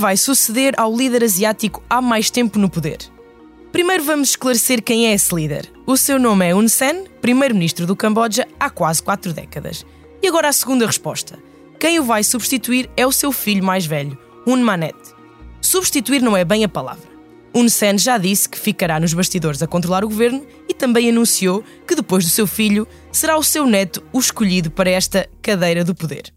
vai suceder ao líder asiático há mais tempo no poder? Primeiro vamos esclarecer quem é esse líder. O seu nome é Hun Sen, primeiro-ministro do Camboja há quase quatro décadas. E agora a segunda resposta. Quem o vai substituir é o seu filho mais velho, Hun Manet. Substituir não é bem a palavra. Hun Sen já disse que ficará nos bastidores a controlar o governo e também anunciou que depois do seu filho será o seu neto o escolhido para esta cadeira do poder.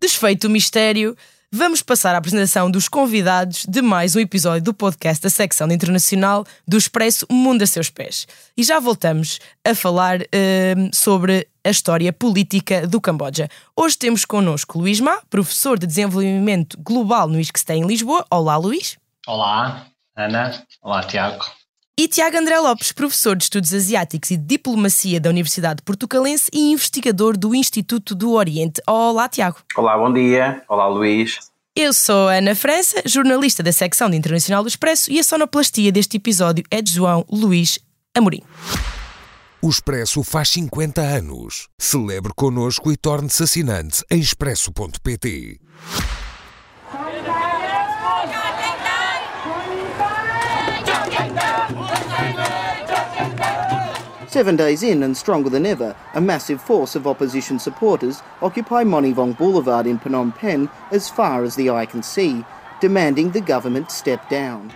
Desfeito o mistério, vamos passar à apresentação dos convidados de mais um episódio do podcast da secção internacional do Expresso Mundo a Seus Pés. E já voltamos a falar uh, sobre a história política do Camboja. Hoje temos connosco Luís Ma, professor de Desenvolvimento Global no ISCTE em Lisboa. Olá, Luís. Olá, Ana. Olá, Tiago. E Tiago André Lopes, professor de Estudos Asiáticos e Diplomacia da Universidade Portucalense e investigador do Instituto do Oriente. Olá, Tiago. Olá, bom dia. Olá, Luís. Eu sou a Ana França, jornalista da secção de Internacional do Expresso e a sonoplastia deste episódio é de João Luís Amorim. O Expresso faz 50 anos. Celebre connosco e torne-se assinante em expresso.pt. Seven days in and stronger than ever, a massive force of opposition supporters occupy Monivong Boulevard in Phnom Penh as far as the eye can see, demanding the government step down.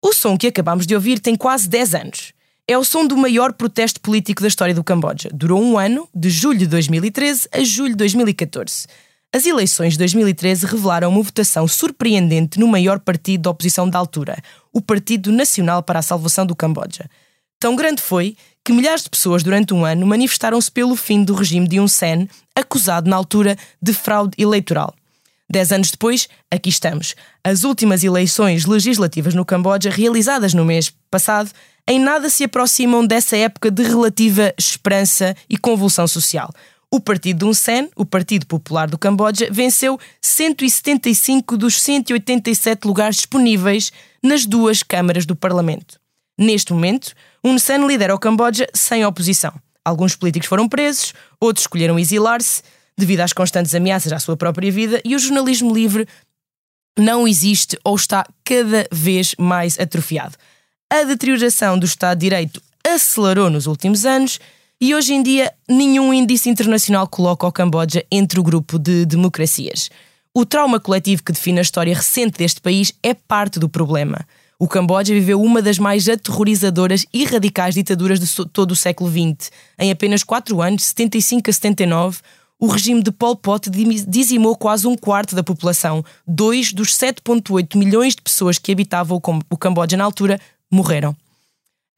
O som que acabamos de ouvir tem quase 10 anos. É o som do maior protesto político da história do Camboja. Durou um ano, de julho de 2013 a julho de 2014. As eleições de 2013 revelaram uma votação surpreendente no maior partido da oposição da altura, o Partido Nacional para a Salvação do Camboja. Tão grande foi que milhares de pessoas durante um ano manifestaram-se pelo fim do regime de Hun acusado na altura de fraude eleitoral. Dez anos depois, aqui estamos. As últimas eleições legislativas no Camboja, realizadas no mês passado, em nada se aproximam dessa época de relativa esperança e convulsão social. O partido de Hun Sen, o Partido Popular do Camboja, venceu 175 dos 187 lugares disponíveis nas duas câmaras do Parlamento. Neste momento, Hun Sen lidera o Camboja sem oposição. Alguns políticos foram presos, outros escolheram exilar-se devido às constantes ameaças à sua própria vida e o jornalismo livre não existe ou está cada vez mais atrofiado. A deterioração do Estado de Direito acelerou nos últimos anos e hoje em dia nenhum índice internacional coloca o Camboja entre o grupo de democracias. O trauma coletivo que define a história recente deste país é parte do problema. O Camboja viveu uma das mais aterrorizadoras e radicais ditaduras de todo o século XX. Em apenas quatro anos, 75 a 79, o regime de Pol Pot dizimou quase um quarto da população. Dois dos 7,8 milhões de pessoas que habitavam o Camboja na altura morreram.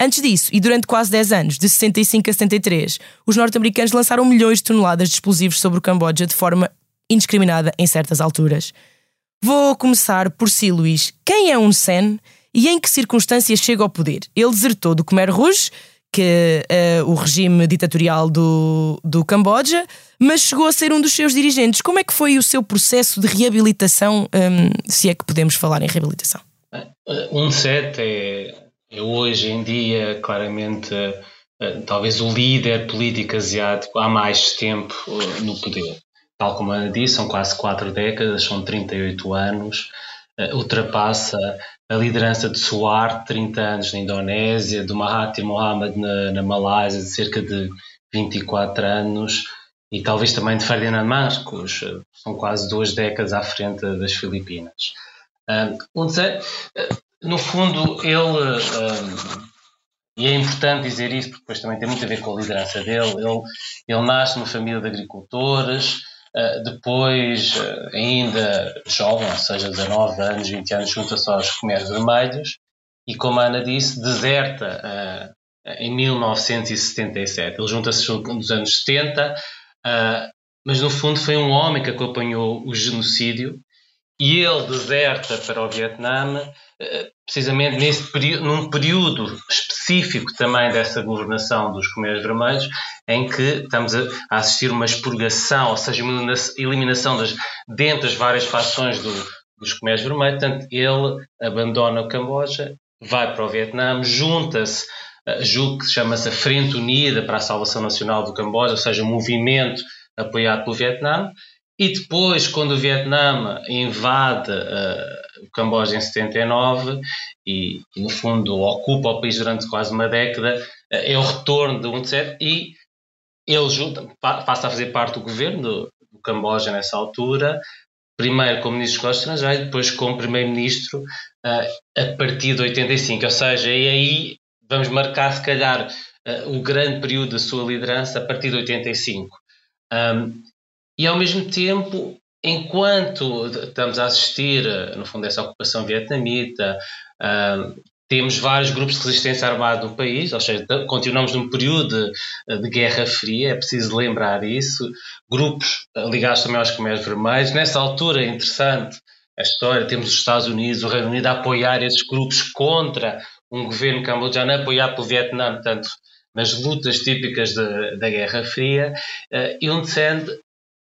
Antes disso, e durante quase 10 anos, de 65 a 73, os norte-americanos lançaram milhões de toneladas de explosivos sobre o Camboja de forma indiscriminada em certas alturas. Vou começar por si, Luís. Quem é um Sen e em que circunstâncias chega ao poder? Ele desertou do Khmer Rouge, que é uh, o regime ditatorial do, do Camboja, mas chegou a ser um dos seus dirigentes. Como é que foi o seu processo de reabilitação, um, se é que podemos falar em reabilitação? Um set é, é hoje em dia claramente uh, talvez o líder político asiático há mais tempo no poder. Tal como Ana disse, são quase quatro décadas, são 38 anos, ultrapassa a liderança de Suar, 30 anos na Indonésia, do Mahathir Mohamad na, na Malásia, de cerca de 24 anos, e talvez também de Ferdinand Marcos, são quase duas décadas à frente das Filipinas. Um, no fundo, ele, e é importante dizer isso porque depois também tem muito a ver com a liderança dele, ele, ele nasce numa família de agricultores, depois, uh, ainda jovem, ou seja, 19 anos, 20 anos, junta-se aos Khmeres Vermelhos e, como a Ana disse, deserta uh, em 1977. Ele junta-se nos anos 70, mas no fundo foi um homem que acompanhou o genocídio e ele deserta para o Vietnã precisamente nesse período, num período específico também dessa governação dos Khmeres Vermelhos, em que estamos a, assistir uma expurgação, ou seja, uma eliminação das, dentro das várias fações do, dos Khmeres Vermelhos. Portanto, ele abandona o Camboja, vai para o Vietnã, junta-se, uh, julgo que chama-se a Frente Unida para a Salvação Nacional do Camboja, ou seja, um movimento apoiado pelo Vietnã, e depois, quando o Vietnã invade uh, o Camboja em 79 e, e, no fundo, ocupa o país durante quase uma década, é o retorno de Hun Sen e ele junta, passa a fazer parte do governo do, do Camboja nessa altura, primeiro como ministro dos estrangeiros, depois como primeiro-ministro uh, a partir de 85, ou seja, e aí vamos marcar se calhar uh, o grande período da sua liderança a partir de 85. Um, e ao mesmo tempo, enquanto estamos a assistir, no fundo, essa ocupação vietnamita, um, temos vários grupos de resistência armada no país, ou seja, continuamos num período de, de Guerra Fria, é preciso lembrar isso. Grupos ligados também aos Comércios Vermelhos. Nessa altura, é interessante a história, temos os Estados Unidos, o Reino Unido a apoiar esses grupos contra um governo cambodjano apoiado pelo Vietnã, portanto, nas lutas típicas de, da Guerra Fria. Uh, e onde Sand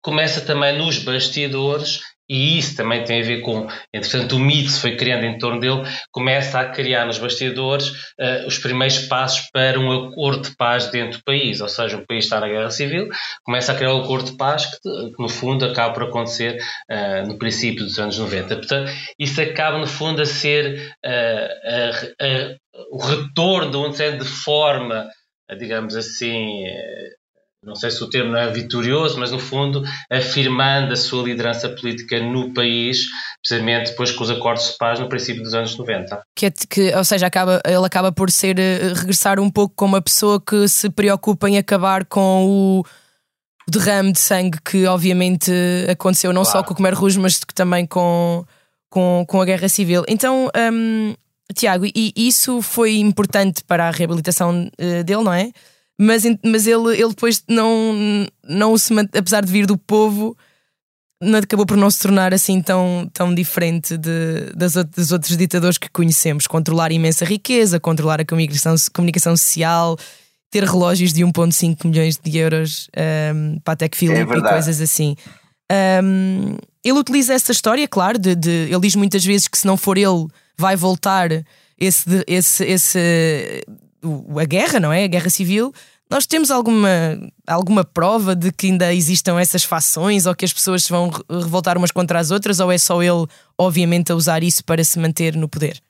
começa também nos bastidores e isso também tem a ver com, entretanto, o mito se foi criando em torno dele, começa a criar nos bastidores uh, os primeiros passos para um acordo de paz dentro do país, ou seja, o país está na guerra civil, começa a criar um acordo de paz que, que no fundo, acaba por acontecer uh, no princípio dos anos 90. Portanto, isso acaba, no fundo, a ser uh, o retorno de um de forma, digamos assim, não sei se o termo não é vitorioso, mas no fundo afirmando a sua liderança política no país, precisamente depois com os acordos de paz no princípio dos anos 90. Que, é que ou seja, acaba, ele acaba por ser eh, regressar um pouco como uma pessoa que se preocupa em acabar com o derrame de sangue que obviamente aconteceu não claro. só com o Khmer Rouge, mas também com, com, com a Guerra Civil. Então, um, Tiago, e isso foi importante para a reabilitação uh, dele, não é? Mas, mas ele, ele depois não, não se apesar de vir do povo, não, acabou por não se tornar assim tão, tão diferente de, das, dos outros ditadores que conhecemos. Controlar imensa riqueza, controlar a comunicação, comunicação social, ter relógios de 1,5 milhões de euros um, para a Tech Philip é e coisas assim. Um, ele utiliza essa história, claro, de, de, ele diz muitas vezes que se não for ele, vai voltar esse, esse, esse a guerra, não é? A guerra civil. Nós temos alguma, alguma prova de que ainda existam essas fações ou que as pessoas se vão revoltar umas contra as outras ou é só ele, obviamente, a usar isso para se manter no poder?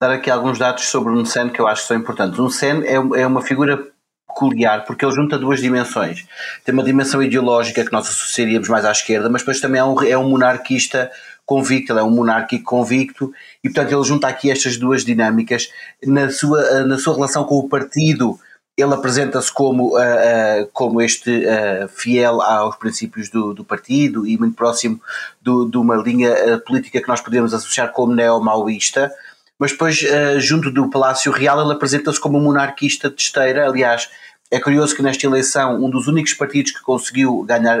Dar aqui alguns dados sobre o Sen que eu acho que são importantes. O Sen é, é uma figura peculiar porque ele junta duas dimensões. Tem uma dimensão ideológica que nós associaríamos mais à esquerda, mas depois também é um, é um monarquista convicto, ele é um monárquico convicto e portanto ele junta aqui estas duas dinâmicas na sua, na sua relação com o partido ele apresenta-se como, uh, uh, como este uh, fiel aos princípios do, do, partido e muito próximo do, de uma linha política que nós podemos associar como neo-maoísta, mas depois, junto do Palácio Real, ele apresenta-se como um monarquista de esteira. Aliás, é curioso que nesta eleição, um dos únicos partidos que conseguiu ganhar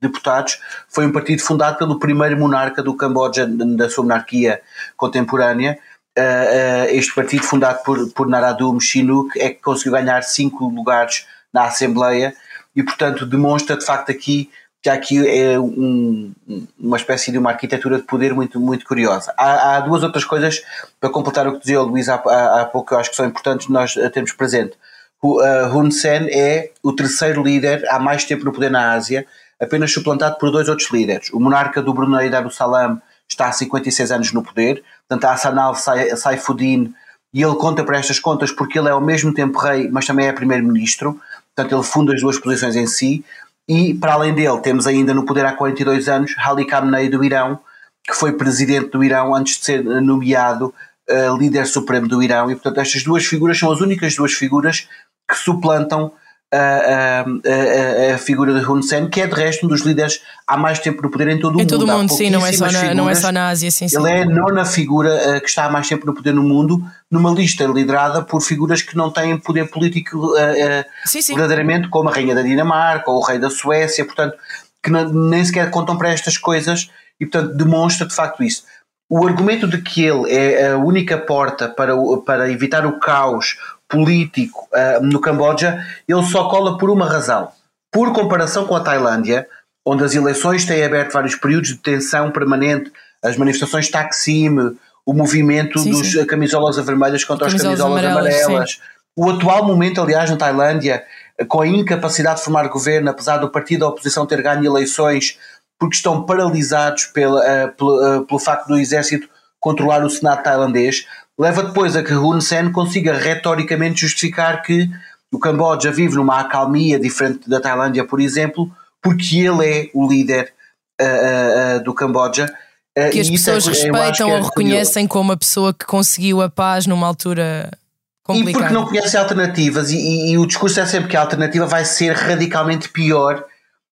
deputados foi um partido fundado pelo primeiro monarca do Camboja, da sua monarquia contemporânea uh, este partido fundado por, por Naradum Chinook é que conseguiu ganhar cinco lugares na Assembleia e portanto demonstra de facto aqui que aqui é um, uma espécie de uma arquitetura de poder muito, muito curiosa. Há, há duas outras coisas para completar o que dizia o Luís há, há, há pouco que eu acho que são importantes nós termos presente. O, uh, Hun Sen é o terceiro líder há mais tempo no poder na Ásia, apenas suplantado por dois outros líderes. O monarca do Brunei Darussalam está há 56 anos no poder, portanto a Hassanal Saifuddin, e ele conta para estas contas porque ele é ao mesmo tempo rei, mas também é primeiro-ministro, portanto ele funda as duas posições em si, e para além dele temos ainda no poder há 42 anos Ali Khamenei do Irão, que foi presidente do Irão antes de ser nomeado uh, líder supremo do Irão, e portanto estas duas figuras são as únicas duas figuras que suplantam a, a, a, figura de Hun Sen, que é de resto um dos líderes há mais tempo no poder em todo o em mundo. Em todo o mundo, sim, não é, só na, figuras, não é só na Ásia, sim, sim. Ele é a nona figura uh, que está há mais tempo no poder no mundo, numa lista liderada por figuras que não têm poder político uh, uh, sim, sim. verdadeiramente, como a Rainha da Dinamarca ou o Rei da Suécia, portanto, que não, nem sequer contam para estas coisas e, portanto, demonstra de facto isso. O argumento de que ele é a única porta para, para evitar o caos, político uh, no Camboja, ele só cola por uma razão. Por comparação com a Tailândia, onde as eleições têm aberto vários períodos de tensão permanente, as manifestações Taksim, o movimento sim, dos sim. camisolas vermelhas contra camisolas as camisolas amarelas. amarelas. O atual momento, aliás, na Tailândia, com a incapacidade de formar governo, apesar do partido da oposição ter ganho eleições, porque estão paralisados pela, uh, pelo, uh, pelo facto do exército controlar o Senado tailandês, leva depois a que Hun Sen consiga retoricamente justificar que o Camboja vive numa acalmia diferente da Tailândia, por exemplo, porque ele é o líder uh, do Camboja. que as é pessoas é, respeitam ou reconhecem como a pessoa que conseguiu a paz numa altura complicada. E porque não conhece alternativas, e, e, e, o discurso é sempre que a alternativa vai ser radicalmente pior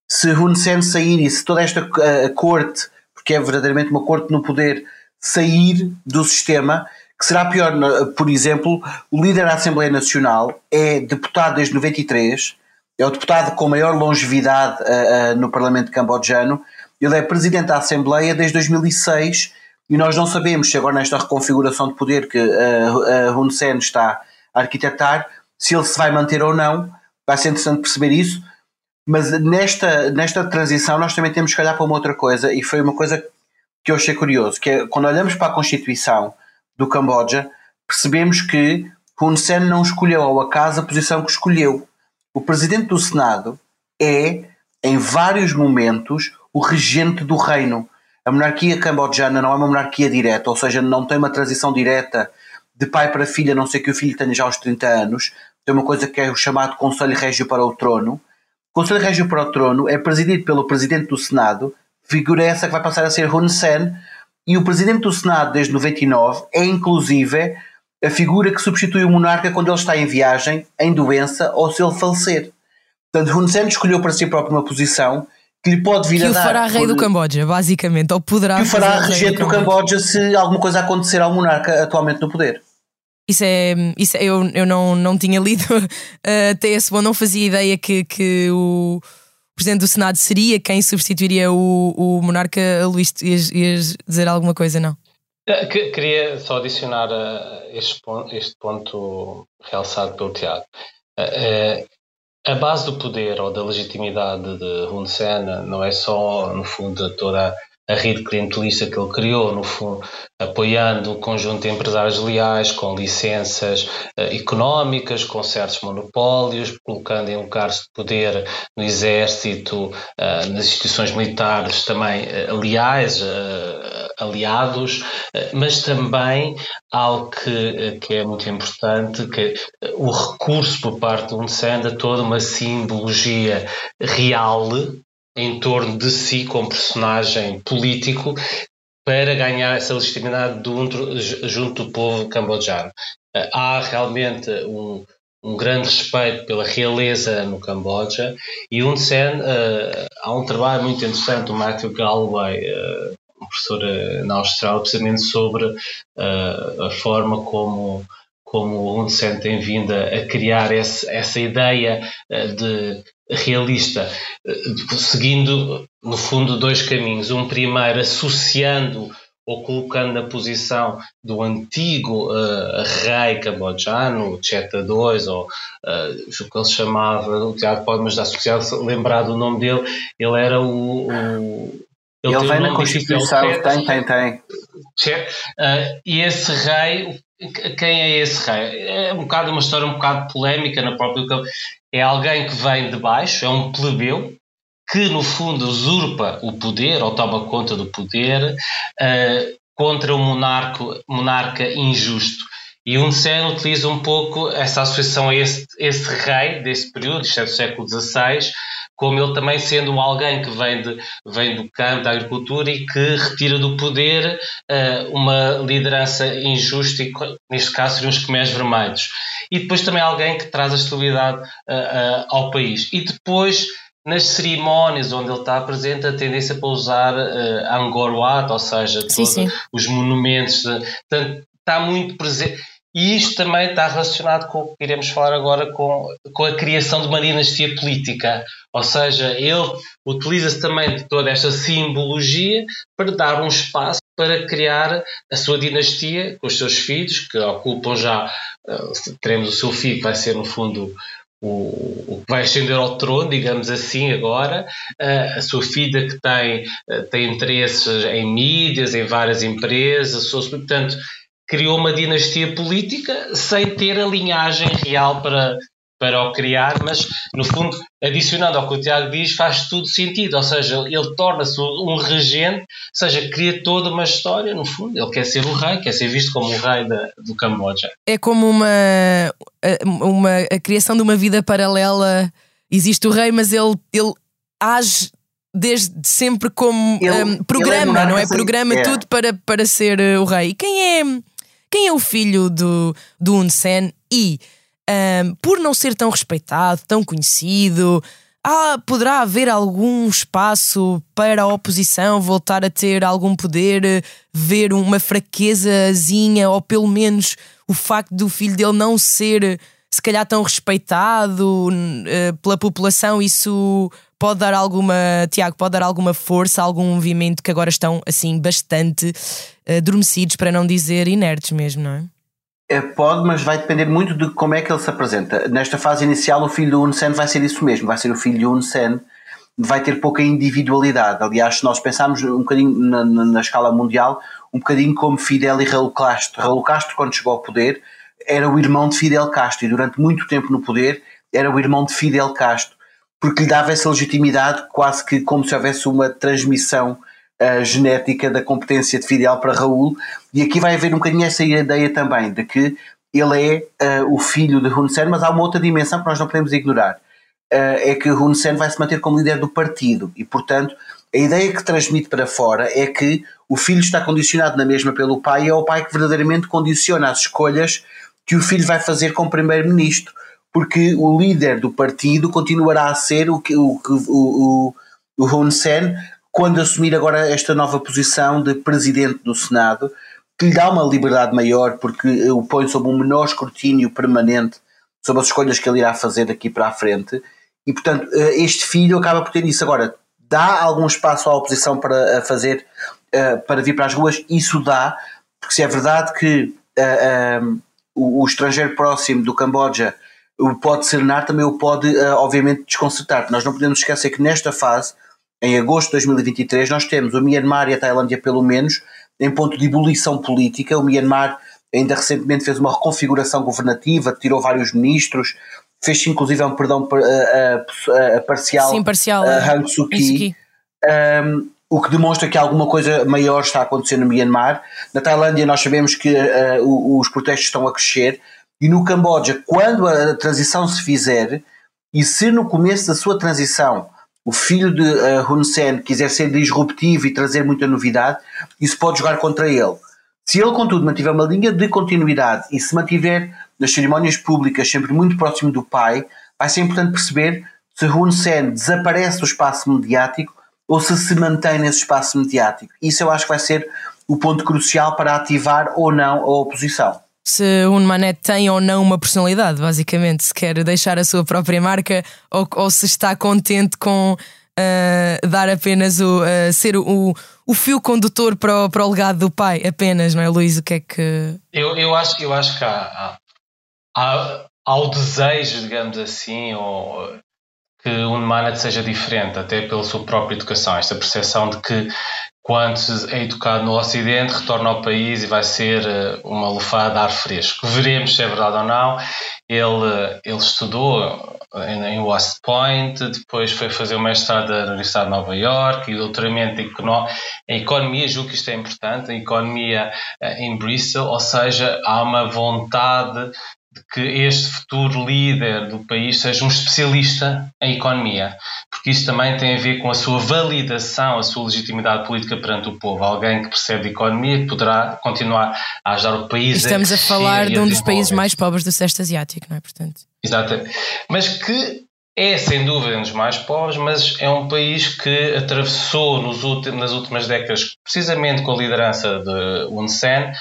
se Hun Sen sair e se toda esta uh, corte, porque é verdadeiramente uma corte no poder, sair do sistema, que será pior, por exemplo, o líder da Assembleia Nacional é deputado desde 93, é o deputado com maior longevidade uh, uh, no Parlamento cambodjano, ele é presidente da Assembleia desde 2006 e nós não sabemos se agora nesta reconfiguração de poder que uh, Hun Sen está a arquitetar, se ele se vai manter ou não, vai ser interessante perceber isso, mas nesta, nesta transição nós também temos que olhar para uma outra coisa e foi uma coisa que eu achei curioso, que é quando olhamos para a Constituição do Camboja, percebemos que Hun Sen não escolheu ao acaso a posição que escolheu. O presidente do Senado é, em vários momentos, o regente do reino. A monarquia cambodjana não é uma monarquia direta, ou seja, não tem uma transição direta de pai para filha, a não ser que o filho tenha já os 30 anos. Tem uma coisa que é o chamado Conselho Régio para o Trono. O Conselho Régio para o Trono é presidido pelo presidente do Senado, figura essa que vai passar a ser Hun Sen, e o presidente do Senado desde 99 é inclusive a figura que substitui o monarca quando ele está em viagem, em doença ou se ele falecer. Portanto, Hun Sen escolheu para si próprio uma posição que lhe pode vir que a dar. Que o fará rei por... do Camboja, basicamente, ou poderá Que o fará regente do, do Camboja se alguma coisa acontecer ao monarca atualmente no poder. Isso é. Isso é, eu, eu não, não tinha lido até esse bom, não fazia ideia que, que o Presidente do Senado seria quem substituiria o, o monarca Luís. Ias, ias dizer alguma coisa, não? Eh, queria só adicionar uh, este, ponto, este ponto realçado pelo Tiago. Uh, a base do poder ou da legitimidade de Hun Sen não é só, no fundo, toda a rede clientelista que ele criou, no fundo, apoiando o conjunto de empresários leais com licenças uh, económicas, com certos monopólios, colocando em lugares de poder no exército, uh, nas instituições militares também uh, leais, aliados, mas também algo que, que é muito importante, que o recurso por parte de um Senda toda uma simbologia real em torno de si como personagem político para ganhar essa legitimidade do, junto do povo cambodjano. Eh, há realmente um, um grande respeito pela realeza no Camboja e Hun Sen, uh, há um trabalho muito interessante do Matthew Galloway, uh, um professor na Austrália, precisamente sobre a forma como como o Hun Sen tem vindo a, criar esse, essa ideia de realista, eh, seguindo, no fundo, dois caminhos. Um primeiro, associando ou colocando na posição do antigo uh, rei cambodjano, Cheta II, ou uh, o que ele chamava, o Tiago pode me ajudar se lembrar do nome dele, ele era o. o ele, ele vem na Constituição, tem, tem, tem. Uh, e esse rei, quem é esse rei? É um bocado uma história um bocado polémica na própria é alguém que vem de baixo, é um plebeu, que no fundo usurpa o poder ou toma conta do poder uh, contra o monarco, monarca injusto. E Hun Sen utiliza um pouco essa associação a esse, esse rei desse período, isto é do século XVI, como ele também sendo alguém que vem, de, vem do campo da agricultura e que retira do poder uh, uma liderança injusta, e neste caso seriam os Khmers vermelhos. E depois também alguém que traz a estabilidade uh, uh, ao país. E depois nas cerimónias onde ele está presente, a tendência para usar uh, Angkor Wat, ou seja, sim, sim. os monumentos, portanto, está muito presente. E isto também está relacionado com o que iremos falar agora com, com a criação de uma dinastia política. Ou seja, ele utiliza-se também de toda esta simbologia para dar um espaço para criar a sua dinastia com os seus filhos, que ocupam já, uh, teremos o seu filho, que vai ser no fundo o, que vai ascender ao trono, digamos assim, agora, uh, a sua filha que tem, uh, tem interesses em mídias, em várias empresas, portanto, criou uma dinastia política sem ter a linhagem real para, para o criar, mas no fundo, adicionando ao que o Tiago diz, faz tudo sentido, ou seja, ele torna-se um regente, ou seja, cria toda uma história, no fundo, ele quer ser o rei, quer ser visto como o rei da, do Camboja. É como uma, uma a criação de uma vida paralela, existe o rei, mas ele, ele age desde sempre como ele, um, programa, é não é? Programa é. tudo para, para ser uh, o rei. E quem é, quem é o filho do, do Hun Sen? E um, por não ser tão respeitado, tão conhecido, poderá haver algum espaço para a oposição voltar a ter algum poder, ver uma fraquezazinha, ou pelo menos o facto do filho dele não ser se calhar tão respeitado uh, pela população, isso pode dar alguma, Tiago, pode dar alguma força, algum movimento que agora estão assim bastante uh, adormecidos, para não dizer inertes mesmo, não é? É, pode, mas vai depender muito de como é que ele se apresenta. Nesta fase inicial, o filho do Hun Sen vai ser isso mesmo, vai ser o filho de Hun Sen, vai ter pouca individualidade. Aliás, se nós pensarmos um bocadinho na, na, na, escala mundial, um bocadinho como Fidel e Raul Castro. Raul Castro, quando chegou ao poder, era o irmão de Fidel Castro e durante muito tempo no poder era o irmão de Fidel Castro, porque lhe dava essa legitimidade quase que como se houvesse uma transmissão uh, genética da competência de Fidel para Raul. E aqui vai haver um bocadinho essa ideia também de que ele é uh, o filho de Hun Sen, mas há uma outra dimensão que nós não podemos ignorar. Uh, é que Hun Sen vai se manter como líder do partido e, portanto, a ideia que transmite para fora é que o filho está condicionado na mesma pelo pai e é o pai que verdadeiramente condiciona as escolhas que o filho vai fazer como primeiro-ministro, porque o líder do partido continuará a ser o que o, o, o, o Hun Sen quando assumir agora esta nova posição de presidente do Senado, que lhe dá uma liberdade maior porque o põe sob um menor escrutínio permanente sobre as escolhas que ele irá fazer daqui para a frente. E, portanto, eh, este filho acaba por ter isso. Agora, dá algum espaço à oposição para fazer, eh, para vir para as ruas? Isso dá, porque se é verdade que eh, o, o estrangeiro próximo do Camboja o pode serenar, também o pode, uh, obviamente, desconcertar. Nós não podemos esquecer que nesta fase, em agosto de 2023, nós temos o Myanmar e a Tailândia, pelo menos, em ponto de ebulição política. O Myanmar ainda recentemente fez uma reconfiguração governativa, tirou vários ministros, fez inclusive um perdão a, parcial, Sim, parcial a Hang Suu Kyi. Um, o que demonstra que alguma coisa maior está a acontecer no Myanmar. Na Tailândia nós sabemos que uh, os protestos estão a crescer e no Camboja, quando a transição se fizer e se no começo da sua transição o filho de uh, Hun Sen quiser ser disruptivo e trazer muita novidade, isso pode jogar contra ele. Se ele, contudo, mantiver uma linha de continuidade e se mantiver nas cerimónias públicas sempre muito próximo do pai, vai ser importante perceber se Hun Sen desaparece do espaço mediático ou se se mantém nesse espaço mediático. Isso eu acho que vai ser o ponto crucial para ativar ou não a oposição. Se o Manet tem ou não uma personalidade, basicamente, se quer deixar a sua própria marca ou, ou se está contente com uh, dar apenas o uh, ser o, o fio condutor para o, para o legado do pai, apenas, não é, Luís? O que é que. Eu, eu, acho, eu acho que há, há, há o desejo, digamos assim, ou que o Manet seja diferente, até pela sua própria educação, esta percepção de que quando é educado no Ocidente, retorna ao país e vai ser eh, uma lufada de ar fresco. Veremos se é verdade ou não. Ele, ele estudou em West Point, depois foi fazer o mestrado na Universidade de Nova York e doutoramento em economia, julgo que isto é importante, em economia eh, em Bristol, ou seja, há uma vontade de que este futuro líder do país seja um especialista em economia, porque isso também tem a ver com a sua validação, a sua legitimidade política perante o povo. Alguém que percebe de economia que poderá continuar a ajudar o país. Estamos a, a falar de um dos países mais pobres do Sudeste Asiático, não é? Portanto. Exatamente. Mas que é sem dúvida um dos mais pobres, mas é um país que atravessou últimos, nas últimas décadas, precisamente com a liderança de Hun Sen,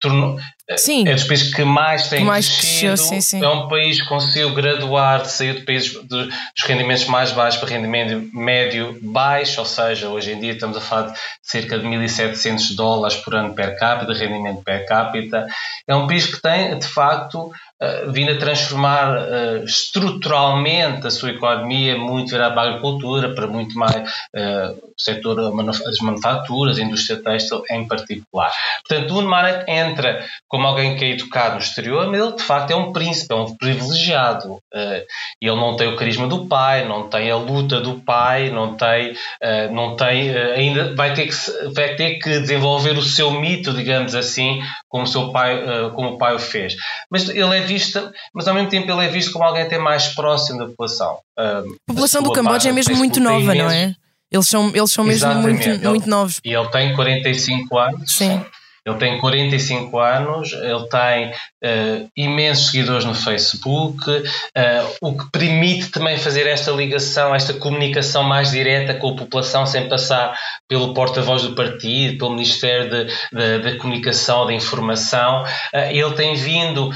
tornou, sim. é dos países que mais tem mais crescido. Cresceu, sim, sim. É um país que conseguiu graduar de sair de países dos rendimentos mais baixos para rendimento médio baixo, ou seja, hoje em dia estamos a falar de cerca de 1.700 dólares por ano per capita, rendimento per capita. É um país que tem, de facto, uh, vindo a transformar uh, estruturalmente a sua economia, muito virada para a agricultura, para muito mais uh, o setor das manufaturas, a indústria têxtil em particular. Portanto, o Unmark entra como como alguém que é educado no exterior, mas ele de facto é um príncipe, é um privilegiado. Uh, ele não tem o carisma do pai, não tem a luta do pai, não tem, uh, não tem uh, ainda vai ter, que, vai ter que desenvolver o seu mito, digamos assim, como o seu pai, como o pai o fez. Mas ele é visto, mas ao mesmo tempo ele é visto como alguém até mais próximo da população. a população do Camboja é mesmo muito nova, não é? Eles são, eles são mesmo muito, ele, muito novos. E ele tem 45 anos. Sim. Ele tem 45 anos, ele tem uh, imensos seguidores no Facebook, uh, o que permite também fazer esta ligação, esta comunicação mais direta com a população, sem passar pelo porta-voz do partido, pelo Ministério da Comunicação, da Informação. Uh, ele tem vindo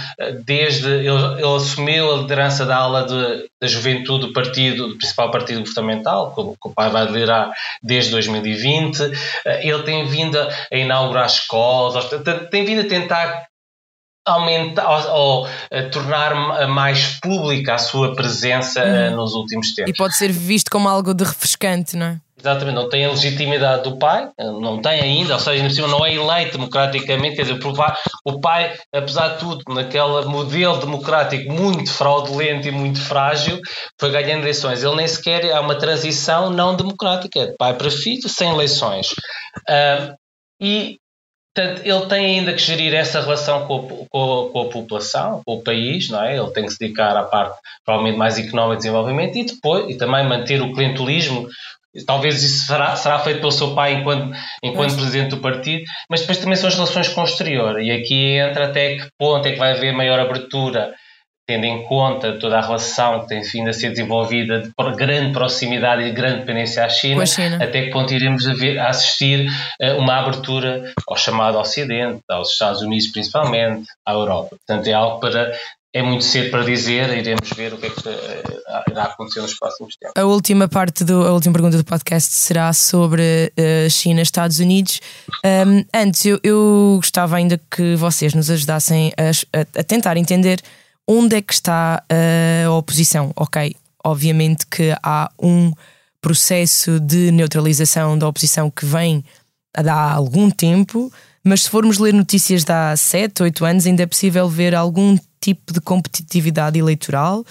desde. Ele, ele, assumiu a liderança da ala de, da juventude do partido, do principal partido governamental, que o pai vai liderar desde 2020. Ele tem vindo a inaugurar escolas, tem vindo a tentar aumentar ou, ou tornar mais pública a sua presença uhum. nos últimos tempos. E pode ser visto como algo de refrescante, não é? Exatamente, não tem a legitimidade do pai, não tem ainda, ou seja, não é eleito democraticamente, quer dizer, o pai, apesar de tudo, naquele modelo democrático muito fraudulento e muito frágil, foi ganhando eleições. Ele nem sequer há uma transição não democrática, é de pai para filho, sem eleições. Uh, e Portanto, ele tem ainda que gerir essa relação com a, com, a, com a, população, com o país, não é? Ele tem que se dedicar à parte provavelmente mais económica de desenvolvimento e depois e também manter o clientelismo. Talvez isso será, será feito pelo seu pai enquanto, enquanto presidente do partido, mas depois também são as relações com o exterior. E aqui entra até que ponto é que vai haver maior abertura tendo em conta toda a relação que tem vindo a ser desenvolvida de grande proximidade e grande dependência à China, China. até que ponto iremos a, ver, a assistir a eh, uma abertura ao chamado Ocidente, aos Estados Unidos principalmente, à Europa. Portanto, é algo para é muito cedo para dizer, iremos ver o que é que eh, irá acontecer nos próximos tempos. A última parte do, a última pergunta do podcast será sobre uh, China, Estados Unidos. Um, antes, eu, eu, gostava ainda que vocês nos ajudassem a, a, a tentar entender onde é que está a oposição? Ok, obviamente que há um processo de neutralização da oposição que vem há algum tempo, mas se formos ler notícias de há 7, 8 anos, ainda é possível ver algum tipo de competitividade eleitoral.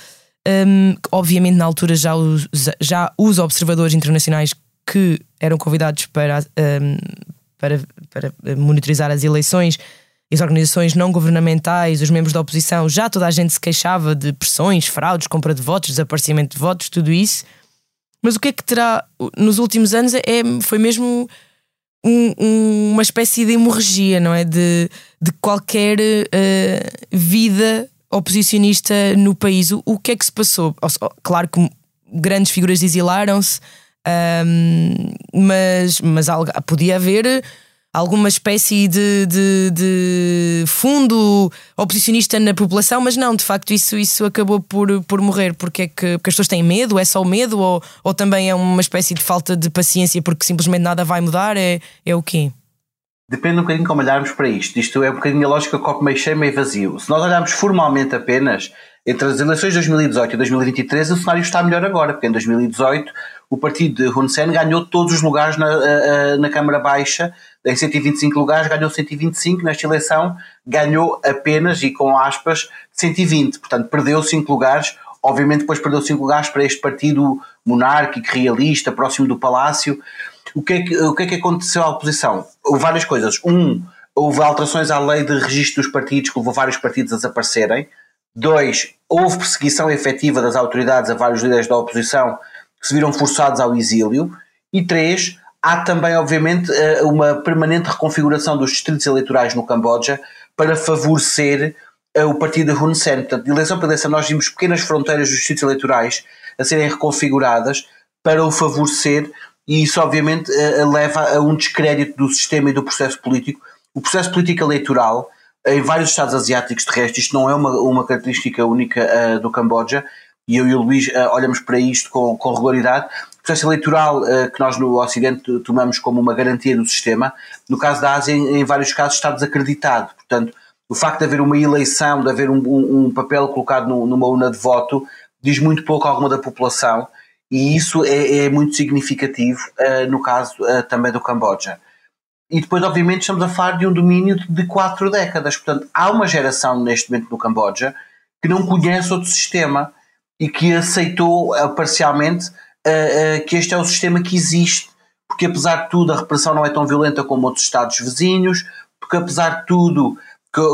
Um, obviamente, na altura, já os, já os observadores internacionais que eram convidados para, um, para, para monitorizar as eleições as organizações não governamentais, os membros da oposição, já toda a gente se queixava de pressões, fraudes, compra de votos, desaparecimento de votos, tudo isso. Mas o que é que terá nos últimos anos é, foi mesmo um, um, uma espécie de hemorragia, não é? De, de qualquer uh, vida oposicionista no país. O, o, que é que se passou? Claro que grandes figuras exilaram-se, um, mas, mas podia haver alguma espécie de, de, de, fundo oposicionista na população, mas não, de facto, isso, isso acabou por, por morrer. Porque é que porque as pessoas têm medo? É só o medo? Ou, ou também é uma espécie de falta de paciência porque simplesmente nada vai mudar? É, é o quê? Depende um bocadinho como olharmos para isto. Isto é um bocadinho a lógica copo meio cheio, meio vazio. Se nós olharmos formalmente apenas entre as eleições de 2018 e 2023, o cenário está melhor agora, porque em 2018 o partido de Hun Sen ganhou todos os lugares na, na Câmara Baixa em 125 lugares, ganhou 125, nesta eleição ganhou apenas, e com aspas, 120, portanto perdeu 5 lugares, obviamente depois perdeu 5 lugares para este partido monárquico, realista, próximo do palácio. O que, é que, o que é que aconteceu à oposição? Houve várias coisas. Um, houve alterações à lei de registro dos partidos que levou vários partidos a desaparecerem. Dois, houve perseguição efetiva das autoridades a vários líderes da oposição que se viram forçados ao exílio. E três, há também, obviamente, eh, uma permanente reconfiguração dos distritos eleitorais no Camboja para favorecer eh, o partido de Hun Sen. Portanto, de eleição para eleição, nós vimos pequenas fronteiras dos distritos eleitorais a serem reconfiguradas para o favorecer, e isso, obviamente, eh, leva a um descrédito do sistema e do processo político. O processo político eleitoral, em vários Estados asiáticos, de resto, isto não é uma, uma característica única uh, do Camboja, e eu e o Luís uh, olhamos para isto com, com regularidade, processo eleitoral uh, que nós no Ocidente tomamos como uma garantia do sistema, no caso da Ásia, em, em vários casos está desacreditado. Portanto, o facto de haver uma eleição, de haver um, um, um papel colocado no, numa urna de voto, diz muito pouco a alguma da população e isso é, é muito significativo uh, no caso uh, também do Camboja. e depois, obviamente, estamos a falar de um domínio de quatro décadas. Portanto, há uma geração neste momento no Camboja que não conhece outro sistema e que aceitou uh, parcialmente que este é o sistema que existe, porque apesar de tudo a repressão não é tão violenta como outros Estados vizinhos, porque apesar de tudo,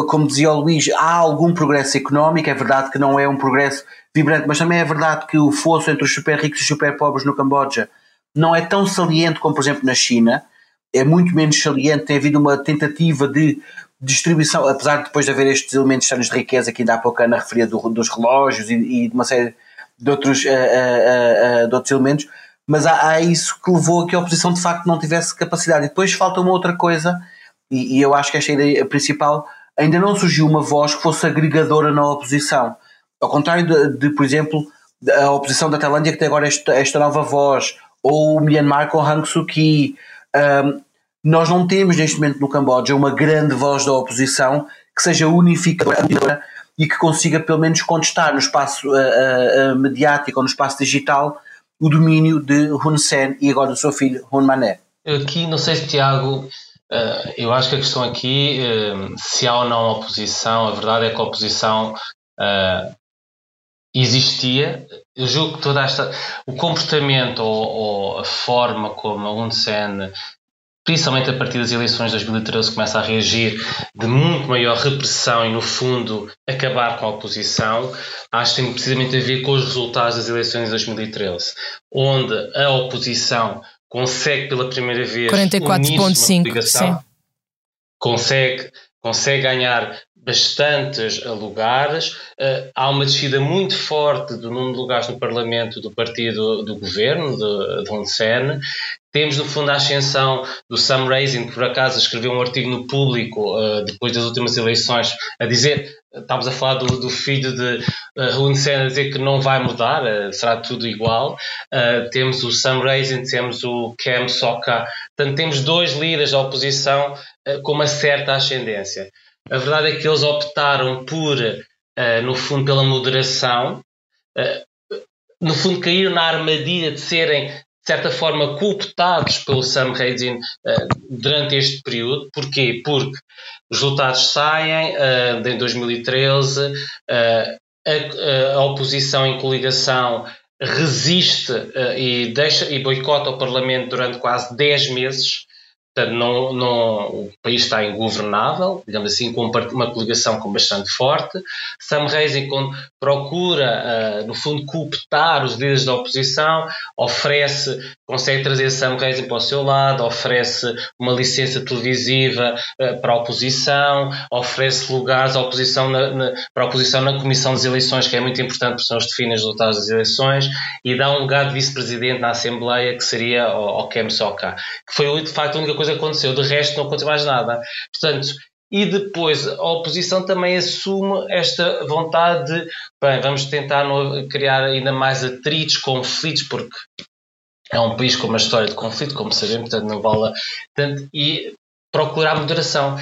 como dizia o Luís, há algum progresso económico, é verdade que não é um progresso vibrante, mas também é verdade que o fosso entre os super ricos e os super pobres no Camboja não é tão saliente como, por exemplo, na China. É muito menos saliente, tem havido uma tentativa de distribuição, apesar de depois de haver estes elementos externos de riqueza que ainda há pouco Ana referia do, dos relógios e, e, de uma série de outros, uh, uh, de outros elementos, mas há, há, isso que levou a que a oposição de facto não tivesse capacidade. E depois falta uma outra coisa, e, e eu acho que esta ideia principal, ainda não surgiu uma voz que fosse agregadora na oposição. Ao contrário de, de por exemplo, a oposição da Tailândia que tem agora esta, esta nova voz, ou o Myanmar com Hang Suu Kyi, um, nós não temos neste momento no Camboja uma grande voz da oposição que seja unificadora e que consiga pelo menos contestar no espaço uh, uh, mediático ou no espaço digital o domínio de Hun Sen e agora do seu filho Hun Mané. Aqui, não sei se Tiago, uh, eu acho que a questão aqui, se há ou não oposição, a verdade é que a oposição existia. Eu julgo que toda esta. O comportamento ou, ou a forma como a Hun Sen, principalmente a partir das eleições de 2013, começa a reagir de muito maior repressão e, no fundo, acabar com a oposição, acho que tem precisamente a ver com os resultados das eleições de 2013, onde a oposição consegue pela primeira vez 44,5 consegue consegue ganhar bastantes lugares. Uh, há uma descida muito forte do número de lugares no Parlamento do partido do governo, de, de Hun Sen. Temos, no fundo, a ascensão do Sam Raisin, que por acaso escreveu um artigo no público uh, depois das últimas eleições, a dizer, estávamos a falar do, do filho de uh, Hun Sen, a dizer que não vai mudar, será tudo igual. temos o Sam Raisin, temos o Kem Sokha, portanto, temos dois líderes da oposição com uma certa ascendência. A verdade é que eles optaram por, uh, no fundo, pela moderação, uh, no fundo, caíram na armadilha de serem, de certa forma, cooptados pelo Sam Raisin uh, durante este período. Porquê? Porque os resultados saem em 2013, a, a, oposição em coligação resiste e, deixa, e boicota o Parlamento durante quase 10 meses. Portanto, não, não, o país está ingovernável, digamos assim, com uma coligação com bastante forte. Sam Raisin procura, uh, no fundo, cooptar os líderes da oposição, oferece, consegue trazer Sam Raisin para o seu lado, oferece uma licença televisiva uh, para a oposição, oferece lugares à oposição na, na, para a oposição na Comissão das Eleições, que é muito importante porque são os definem os resultados das eleições, e dá um lugar de vice-presidente na Assembleia, que seria ao, Kem Sokha, que foi, de facto, a única coisa que aconteceu, de resto não aconteceu mais nada. Portanto, e depois a oposição também assume esta vontade de, bem, vamos tentar criar ainda mais atritos, conflitos, porque é um país com uma história de conflito, como sabemos, portanto não vale, portanto, e procurar moderação.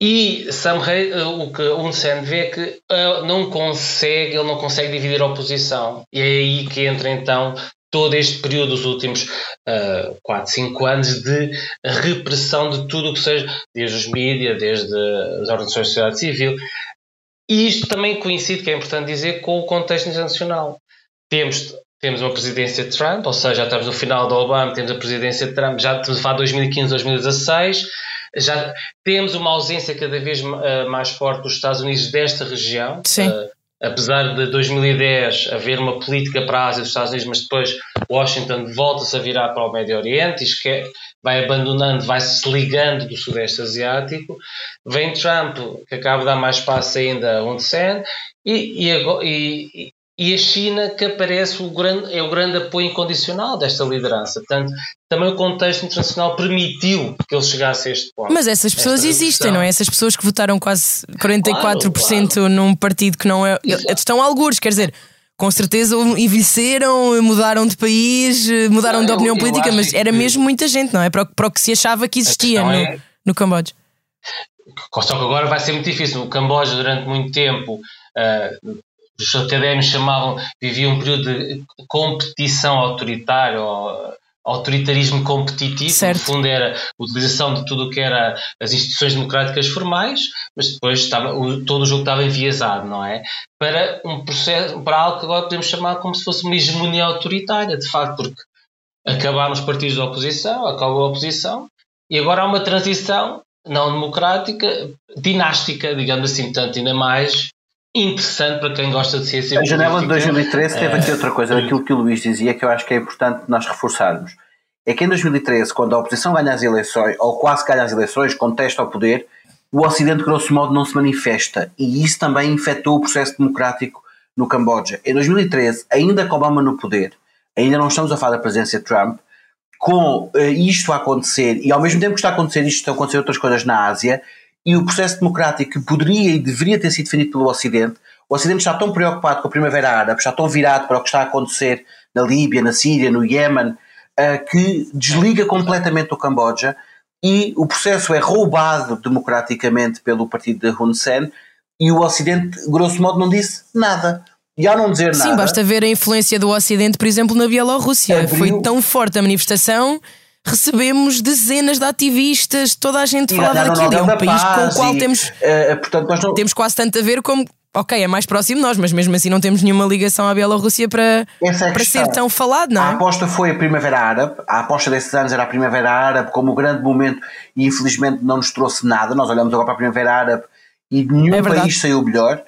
E Sam Rey, o que Hun Sen vê é que uh, não consegue, ele não consegue dividir a oposição. E é aí que entra então todo este período dos últimos uh, 4, 5 anos de repressão de tudo o que seja, desde os mídias, desde as organizações da sociedade civil. E isto também coincide, que é importante dizer, com o contexto internacional. Temos, temos uma presidência de Trump, ou seja, já estamos no final do Obama, temos a presidência de Trump, já estamos a falar de 2015, 2016, já temos uma ausência cada vez uh, mais forte dos Estados Unidos desta região. Sim. Uh, apesar de 2010 haver uma política para a Ásia dos Estados Unidos, mas depois Washington volta-se a virar para o Médio Oriente, isto que vai abandonando, vai se ligando do Sudeste Asiático. Vem Trump, que acaba de dar mais espaço ainda a Hun Sen, e, e, e, e a China que aparece o grande, é o grande apoio incondicional desta liderança. Portanto, também o contexto internacional permitiu que ele chegasse a este ponto. Mas essas pessoas existem, não é? Essas pessoas que votaram quase 44% claro, claro. num partido que não é. Exato. Estão algures, quer dizer. Com certeza envelheceram, mudaram de país, mudaram não, de opinião política, mas era mesmo muita gente, não é? Para o, para o que se achava que existia no, é... no Camboja. Só que agora vai ser muito difícil. O Camboja, durante muito tempo, uh, os académicos chamavam, viviam um período de competição autoritária, ou, autoritarismo competitivo, certo. no fundo era a utilização de tudo o que era as instituições democráticas formais, mas depois estava, o, todo o jogo estava enviesado, não é? Para um processo, para algo que agora podemos chamar como se fosse uma hegemonia autoritária, de facto, porque acabaram os partidos da oposição, acabou a oposição, e agora há uma transição não democrática, dinástica, digamos assim, portanto, ainda mais interessante para quem gosta de ciência A janela de 2013 teve aqui outra coisa, daquilo que o Luís dizia, que eu acho que é importante nós reforçarmos. É que em 2013, quando a oposição ganha as eleições, ou quase ganha as eleições, contesta ao poder, o Ocidente, grosso modo, não se manifesta. E isso também infectou o processo democrático no Camboja. Em 2013, ainda com Obama no poder, ainda não estamos a falar da presença de Trump, com uh, isto a acontecer, e ao mesmo tempo que está a acontecer isto, estão a acontecer outras coisas na Ásia, e o processo democrático que poderia e deveria ter sido definido pelo Ocidente, o Ocidente está tão preocupado com a Primavera Árabe, está tão virado para o que está a acontecer na Líbia, na Síria, no Iémen, uh, que desliga completamente o Camboja e o processo é roubado democraticamente pelo partido de Hun Sen e o Ocidente, grosso modo, não disse nada. E ao não dizer Sim, nada. basta ver a influência do Ocidente, por exemplo, na Bielorrússia. Abriu- Foi tão forte a manifestação, recebemos dezenas de ativistas, toda a gente falava o daquilo. É um país com o Paz qual e, temos, uh, portanto, nós não, temos quase tanto a ver como. Ok, é mais próximo de nós, mas mesmo assim não temos nenhuma ligação à Bielorrússia para, é a para ser tão falado, não A é? aposta foi a Primavera Árabe, a aposta desses anos era a Primavera Árabe como o grande momento e infelizmente não nos trouxe nada. Nós olhamos agora para a Primavera Árabe e nenhum É país saiu melhor.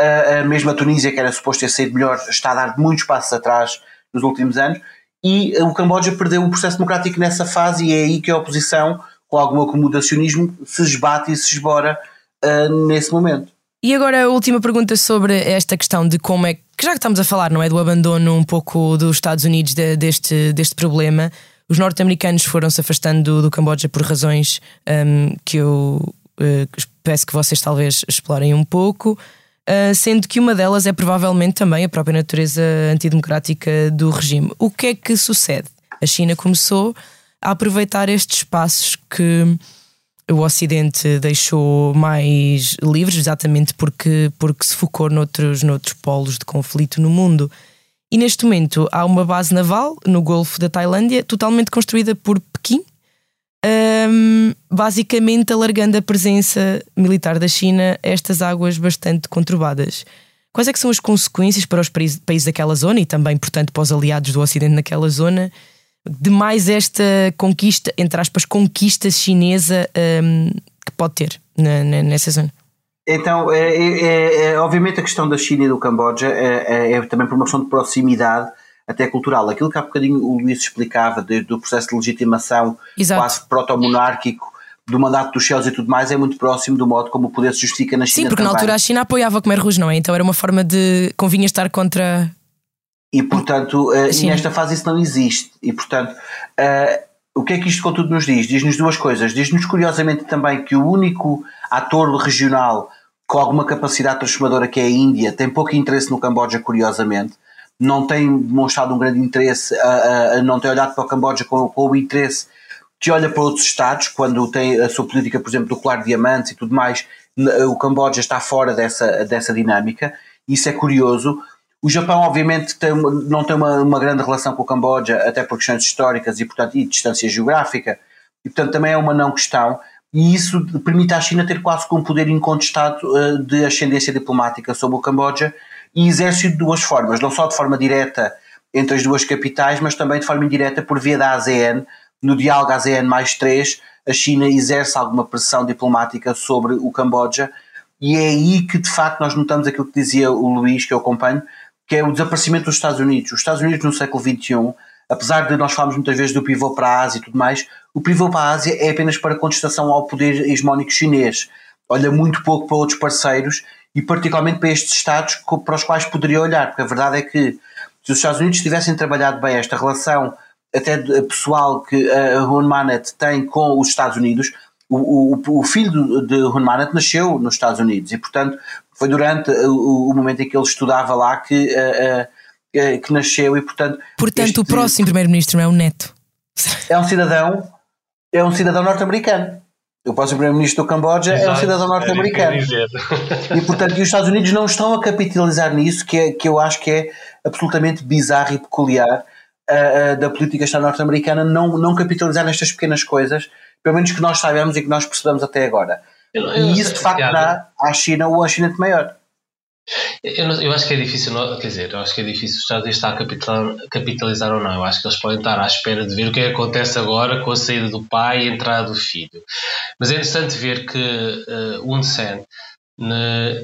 A, a mesma Tunísia, que era suposto ter saído melhor, está a dar muitos passos atrás nos últimos anos. E eh, o Camboja perdeu o processo democrático nessa fase e é aí que a oposição, com algum acomodacionismo, se esbate e se esbora eh, nesse momento. E agora a última pergunta sobre esta questão de como é que, já que estamos a falar, não é? Do abandono um pouco dos Estados Unidos de- deste, deste problema, os norte-americanos foram-se afastando do, do Camboja por razões hum, que eu eh, peço que vocês talvez explorem um pouco, ah, sendo que uma delas é provavelmente também a própria natureza antidemocrática do regime. O que é que sucede? A China começou a aproveitar estes espaços que o Ocidente deixou mais livres, exatamente porque, porque se focou noutros, noutros polos de conflito no mundo. E neste momento há uma base naval no Golfo da Tailândia, totalmente construída por Pequim, hum, basicamente alargando a presença militar da China a estas águas bastante conturbadas. Quais é que são as consequências para os países, daquela zona e também, portanto, para os aliados do Ocidente naquela zona de mais esta conquista, entre aspas, conquista chinesa hum, que pode ter na- na- nessa zona? Então, é, é- é- obviamente a questão da China e do Camboja é, é- é também por uma questão de proximidade até cultural. Aquilo que há bocadinho o Luís explicava de- do processo de legitimação Exato. quase proto-monárquico do mandato dos céus e tudo mais é muito próximo do modo como o poder se justifica na China Sim, porque na também. altura a China apoiava comer Rouge, não é? Então era uma forma de convinha estar contra. E portanto, eh, e nesta fase isso não existe. E portanto, eh, o que é que isto contudo nos diz? Diz-nos duas coisas. Diz-nos curiosamente também que o único ator regional com alguma capacidade transformadora que é a Índia tem pouco interesse no Camboja, curiosamente. Não tem demonstrado um grande interesse, a, a- não tem olhado para o Camboja com, com o interesse que olha para outros Estados, quando tem a sua política, por exemplo, do colar de diamantes e tudo mais, o Camboja está fora dessa, dessa dinâmica. Isso é curioso. O Japão, obviamente, tem não tem uma, uma grande relação com o Camboja, até por questões históricas e, portanto, e distância geográfica, e, portanto, também é uma não questão. E isso permite à China ter quase que um poder incontestado eh, de ascendência diplomática sobre o Camboja e exerce de duas formas, não só de forma direta entre as duas capitais, mas também de forma indireta por via da ASEAN. No diálogo ASEAN mais 3, a China exerce alguma pressão diplomática sobre o Camboja e é aí que de facto nós notamos aquilo que dizia o Luís, que eu acompanho, que é o desaparecimento dos Estados Unidos. Os Estados Unidos no século XXI, apesar de nós falarmos muitas vezes do pivô para a Ásia e tudo mais, o pivô para a Ásia é apenas para contestação ao poder hegemónico chinês. Olha muito pouco para outros parceiros e particularmente para estes Estados para os quais poderia olhar, porque a verdade é que se os Estados Unidos tivessem trabalhado bem esta relação até pessoal que a Hun Manet tem com os Estados Unidos, o, o, o filho de Hun Manet nasceu nos Estados Unidos e, portanto, foi durante o, o momento em que ele estudava lá que, eh, eh, eh, que nasceu e, portanto... Portanto, o este- próximo primeiro-ministro não é o neto. É um cidadão, é um cidadão norte-americano. O próximo primeiro-ministro do Camboja é um Exato, cidadão que eu ia norte-americano. E portanto, e os Estados Unidos não estão a capitalizar nisso, que, é, que eu acho que é absolutamente bizarro e peculiar. uh, da política externa norte-americana não, não capitalizar nestas pequenas coisas, pelo menos que nós sabemos e que nós percebemos até agora. Eu, eu, e isso de facto dá à China o ascendente maior. Eu, não, eu, acho que é difícil, quer dizer, eu acho que é difícil os Estados Unidos estar a capitalizar, capitalizar, ou não. Eu acho que eles podem estar à espera de ver o que, é que acontece agora com a saída do pai e a entrada do filho. Mas é interessante ver que uh, Hun Sen, na,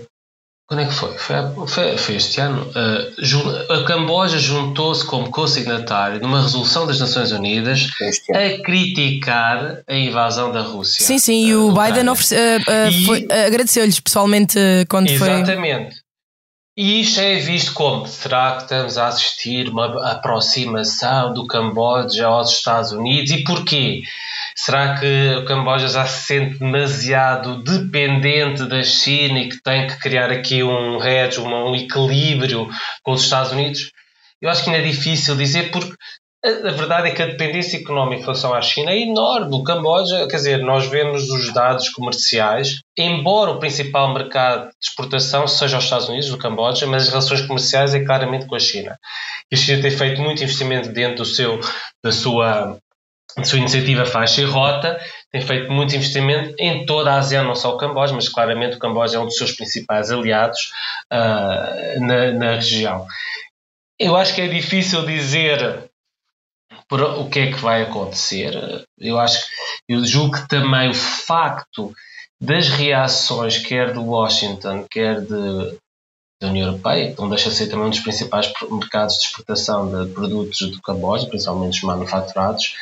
quando é que foi? Foi, foi, foi este ano. Uh, a Camboja juntou-se como co-signatário numa resolução das Nações Unidas a criticar a invasão da Rússia. Sim, sim, e o Biden uh, uh, agradeceu-lhes pessoalmente quando exatamente. foi. Exatamente. E isto é visto como? Será que estamos a assistir uma aproximação do Camboja aos Estados Unidos? E porquê? Será que o Camboja já se sente demasiado dependente da China e que tem que criar aqui um hedge, um equilíbrio com os Estados Unidos? Eu acho que ainda é difícil dizer porque a verdade é que a dependência económica em relação à China é enorme. O Camboja, quer dizer, nós vemos os dados comerciais, embora o principal mercado de exportação seja os Estados Unidos, do Camboja, mas as relações comerciais é claramente com a China. E a China tem feito muito investimento dentro do seu, da sua, da sua iniciativa faixa e rota, tem feito muito investimento em toda a ASEAN, não só o Camboja, mas claramente o Camboja é um dos seus principais aliados uh, na, na região. Eu acho que é difícil dizer por o que é que vai acontecer. Eu acho, eu julgo que também o facto das reações, quer do Washington, quer de, da União Europeia, que não deixa de ser também um dos principais mercados de exportação de produtos do Camboja, principalmente os manufaturados,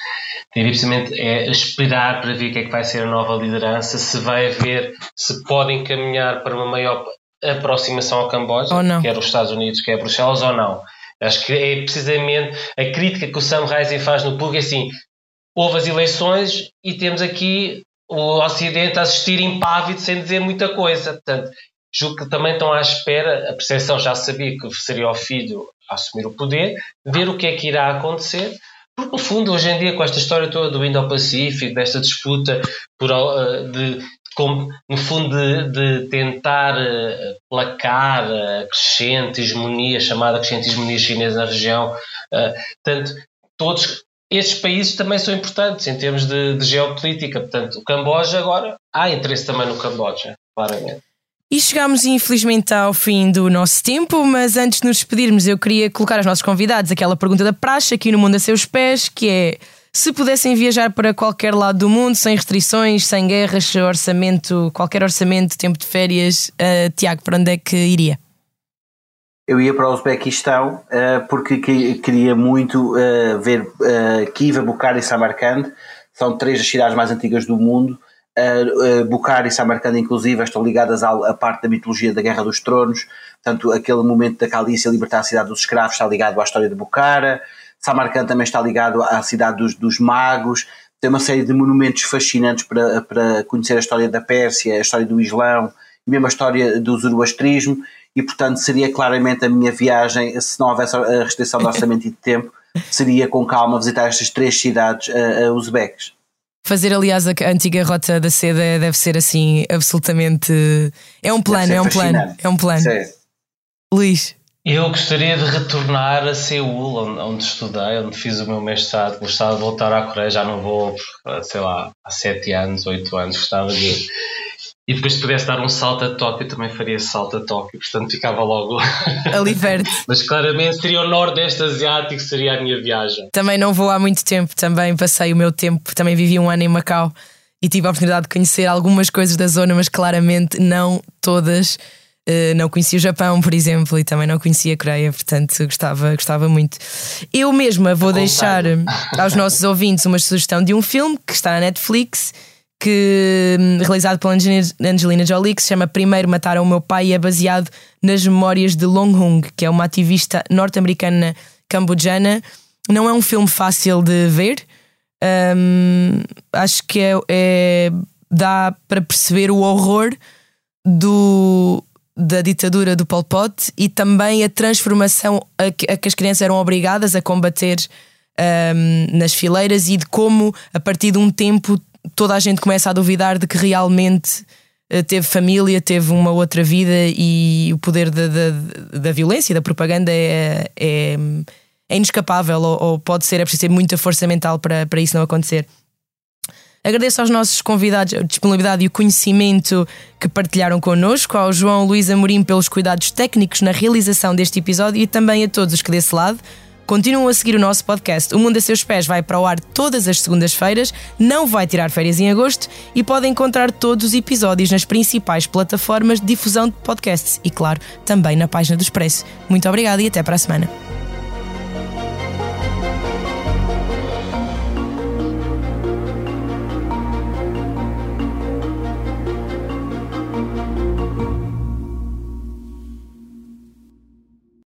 tem precisamente é esperar para ver o que é que vai ser a nova liderança, se vai haver, se podem caminhar para uma maior aproximação ao Camboja, quer os Estados Unidos, quer Bruxelas ou não. Acho que é precisamente a crítica que o Sam Rising faz no público, é assim, houve as eleições e temos aqui o Ocidente a assistir impávido sem dizer muita coisa. Portanto, julgo que também estão à espera, a percepção já sabia que seria o filho a assumir o poder, ver o que é que irá acontecer, porque no fundo, hoje em dia, com esta história toda do Indo-Pacífico, desta disputa por, uh, de, como, no fundo, de, de tentar uh, placar a crescente hegemonia, chamada crescente hegemonia chinesa na região. Uh, portanto, todos estes países também são importantes em termos de, de geopolítica. Portanto, o Camboja agora, há interesse também no Camboja, claramente. E chegamos infelizmente ao fim do nosso tempo, mas antes de nos despedirmos, eu queria colocar aos nossos convidados aquela pergunta da praxe aqui no Mundo a Seus Pés, que é se pudessem viajar para qualquer lado do mundo, sem restrições, sem guerras, orçamento, qualquer orçamento, tempo de férias, uh, Tiago, para onde é que iria? Eu ia para o Uzbequistão uh, porque queria muito uh, ver uh, Kiva, Bukhara e Samarkand. São três das cidades mais antigas do mundo. Uh, Bukhara e Samarkand, inclusive, estão ligadas à, à, parte da mitologia da Guerra dos Tronos. Portanto, aquele momento da Calícia libertar a cidade dos escravos está ligado à história de Bukhara. Samarcand também está ligado à cidade dos, dos magos, tem uma série de monumentos fascinantes para, para conhecer a história da Pérsia, a história do Islão e mesmo a história do zoroastrismo e portanto seria claramente a minha viagem, se não houvesse a restrição de orçamento e de tempo, seria com calma visitar estas três cidades uh, uh, uzbeques. Fazer, aliás, a antiga rota da seda deve ser assim, absolutamente. É um plano, é um plano. É um plano. Sim. Luís. Eu gostaria de retornar a Seul, onde, onde, estudei, onde fiz o meu mestrado. Gostava de voltar à Coreia, já não vou, sei lá, há sete anos, oito anos, gostava de ir. E depois, se pudesse dar um salto a Tóquio, também faria salto a Tóquio, portanto ficava logo. Ali verde. Mas claramente seria o Nordeste Asiático, seria a minha viagem. Também não vou há muito tempo, também passei o meu tempo, também vivi um ano em Macau e tive a oportunidade de conhecer algumas coisas da zona, mas claramente não todas. Uh, não conhecia o Japão, por exemplo, e também não conhecia a Coreia, portanto gostava, gostava muito. Eu mesma vou deixar aos nossos ouvintes uma sugestão de um filme que está na Netflix, que, hum, realizado pela Angelina Jolie, que se chama Primeiro Mataram o Meu Pai e é baseado nas memórias de Long Hung, que é uma ativista norte-americana cambodjana. Não é um filme fácil de ver, um, acho que é, é, dá para perceber o horror do da ditadura do Pol Pot e também a transformação a que, a que as crianças eram obrigadas a combater um, nas fileiras e de como, a partir de um tempo, toda a gente começa a duvidar de que realmente uh, teve família, teve uma outra vida e o poder da, da, da violência e da propaganda é, é, é inescapável ou, ou, pode ser, é preciso ter muita força mental para, para isso não acontecer. Agradeço aos nossos convidados a disponibilidade e o conhecimento que partilharam connosco, ao João Luís Amorim pelos cuidados técnicos na realização deste episódio e também a todos os que desse lado. Continuam a seguir o nosso podcast. O Mundo a Seus Pés vai para o ar todas as segundas-feiras, não vai tirar férias em agosto e podem encontrar todos os episódios nas principais plataformas de difusão de podcasts e, claro, também na página do Expresso. Muito obrigada e até para a semana.